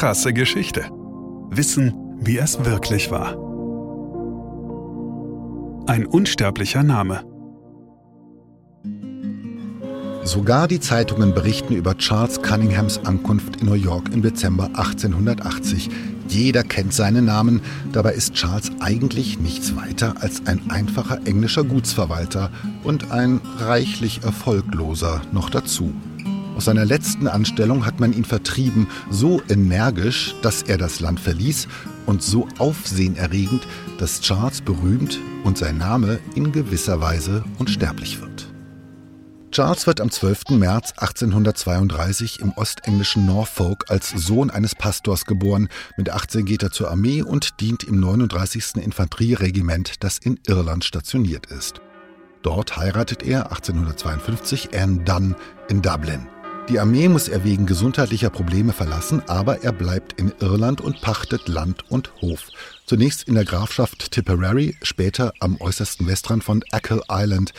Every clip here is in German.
Krasse Geschichte. Wissen, wie es wirklich war. Ein unsterblicher Name. Sogar die Zeitungen berichten über Charles Cunninghams Ankunft in New York im Dezember 1880. Jeder kennt seinen Namen, dabei ist Charles eigentlich nichts weiter als ein einfacher englischer Gutsverwalter und ein reichlich erfolgloser noch dazu. Aus seiner letzten Anstellung hat man ihn vertrieben, so energisch, dass er das Land verließ und so aufsehenerregend, dass Charles berühmt und sein Name in gewisser Weise unsterblich wird. Charles wird am 12. März 1832 im ostenglischen Norfolk als Sohn eines Pastors geboren. Mit 18 geht er zur Armee und dient im 39. Infanterieregiment, das in Irland stationiert ist. Dort heiratet er 1852 Anne Dunn in Dublin. Die Armee muss er wegen gesundheitlicher Probleme verlassen, aber er bleibt in Irland und pachtet Land und Hof. Zunächst in der Grafschaft Tipperary, später am äußersten Westrand von Achill Island.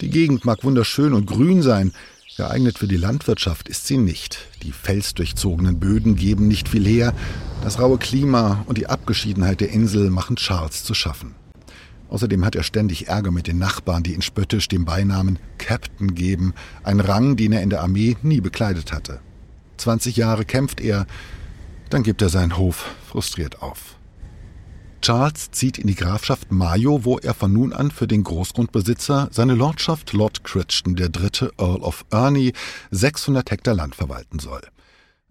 Die Gegend mag wunderschön und grün sein, geeignet für die Landwirtschaft ist sie nicht. Die felsdurchzogenen Böden geben nicht viel her, das raue Klima und die Abgeschiedenheit der Insel machen Charles zu schaffen. Außerdem hat er ständig Ärger mit den Nachbarn, die ihn spöttisch dem Beinamen Captain geben, ein Rang, den er in der Armee nie bekleidet hatte. 20 Jahre kämpft er, dann gibt er seinen Hof frustriert auf. Charles zieht in die Grafschaft Mayo, wo er von nun an für den Großgrundbesitzer, seine Lordschaft Lord Crichton III. Earl of Ernie, 600 Hektar Land verwalten soll.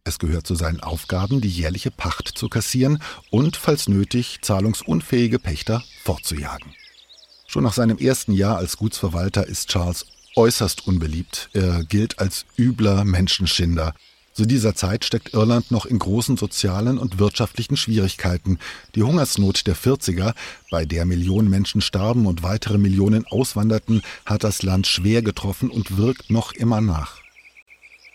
Es gehört zu seinen Aufgaben, die jährliche Pacht zu kassieren und, falls nötig, zahlungsunfähige Pächter fortzujagen. Schon nach seinem ersten Jahr als Gutsverwalter ist Charles äußerst unbeliebt. Er gilt als übler Menschenschinder. Zu dieser Zeit steckt Irland noch in großen sozialen und wirtschaftlichen Schwierigkeiten. Die Hungersnot der 40er, bei der Millionen Menschen starben und weitere Millionen auswanderten, hat das Land schwer getroffen und wirkt noch immer nach.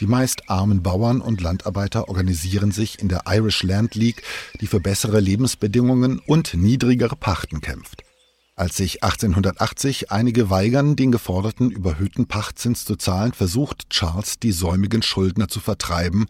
Die meist armen Bauern und Landarbeiter organisieren sich in der Irish Land League, die für bessere Lebensbedingungen und niedrigere Pachten kämpft. Als sich 1880 einige weigern, den geforderten überhöhten Pachtzins zu zahlen, versucht Charles, die säumigen Schuldner zu vertreiben,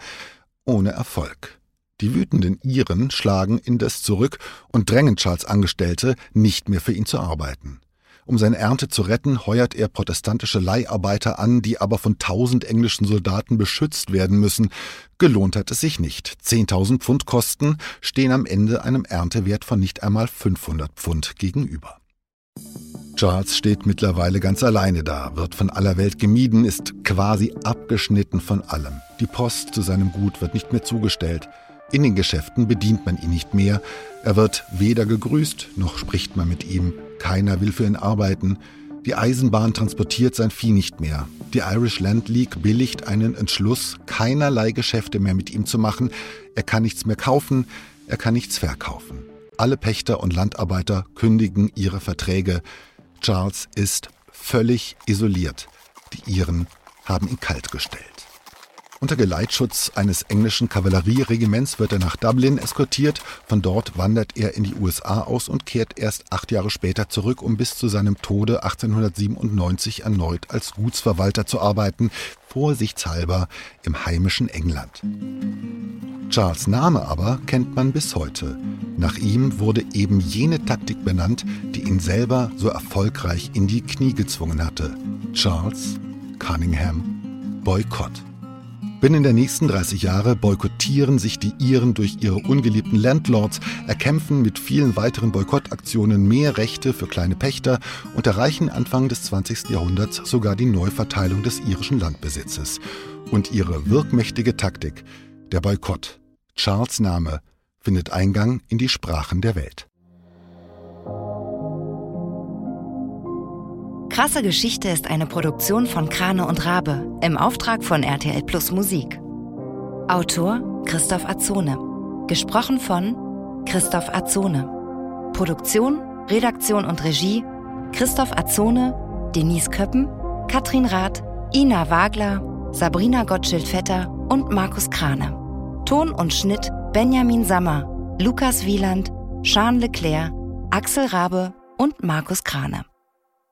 ohne Erfolg. Die wütenden Iren schlagen indes zurück und drängen Charles Angestellte, nicht mehr für ihn zu arbeiten. Um seine Ernte zu retten, heuert er protestantische Leiharbeiter an, die aber von tausend englischen Soldaten beschützt werden müssen. Gelohnt hat es sich nicht. Zehntausend Pfund Kosten stehen am Ende einem Erntewert von nicht einmal 500 Pfund gegenüber. Charles steht mittlerweile ganz alleine da, wird von aller Welt gemieden, ist quasi abgeschnitten von allem. Die Post zu seinem Gut wird nicht mehr zugestellt. In den Geschäften bedient man ihn nicht mehr. Er wird weder gegrüßt, noch spricht man mit ihm. Keiner will für ihn arbeiten. Die Eisenbahn transportiert sein Vieh nicht mehr. Die Irish Land League billigt einen Entschluss, keinerlei Geschäfte mehr mit ihm zu machen. Er kann nichts mehr kaufen, er kann nichts verkaufen. Alle Pächter und Landarbeiter kündigen ihre Verträge. Charles ist völlig isoliert. Die Iren haben ihn kaltgestellt. Unter Geleitschutz eines englischen Kavallerieregiments wird er nach Dublin eskortiert. Von dort wandert er in die USA aus und kehrt erst acht Jahre später zurück, um bis zu seinem Tode 1897 erneut als Gutsverwalter zu arbeiten, vorsichtshalber im heimischen England. Charles Name aber kennt man bis heute. Nach ihm wurde eben jene Taktik benannt, die ihn selber so erfolgreich in die Knie gezwungen hatte. Charles Cunningham Boykott. Binnen der nächsten 30 Jahre boykottieren sich die Iren durch ihre ungeliebten Landlords, erkämpfen mit vielen weiteren Boykottaktionen mehr Rechte für kleine Pächter und erreichen Anfang des 20. Jahrhunderts sogar die Neuverteilung des irischen Landbesitzes. Und ihre wirkmächtige Taktik, der Boykott, Charles Name, findet Eingang in die Sprachen der Welt. Krasse Geschichte ist eine Produktion von Krane und Rabe im Auftrag von RTL Plus Musik. Autor Christoph Azone. Gesprochen von Christoph Azone. Produktion, Redaktion und Regie Christoph Azone, Denise Köppen, Katrin Rath, Ina Wagler, Sabrina Gottschild-Vetter und Markus Krane. Ton und Schnitt Benjamin Sammer, Lukas Wieland, Jean Leclerc, Axel Rabe und Markus Krane.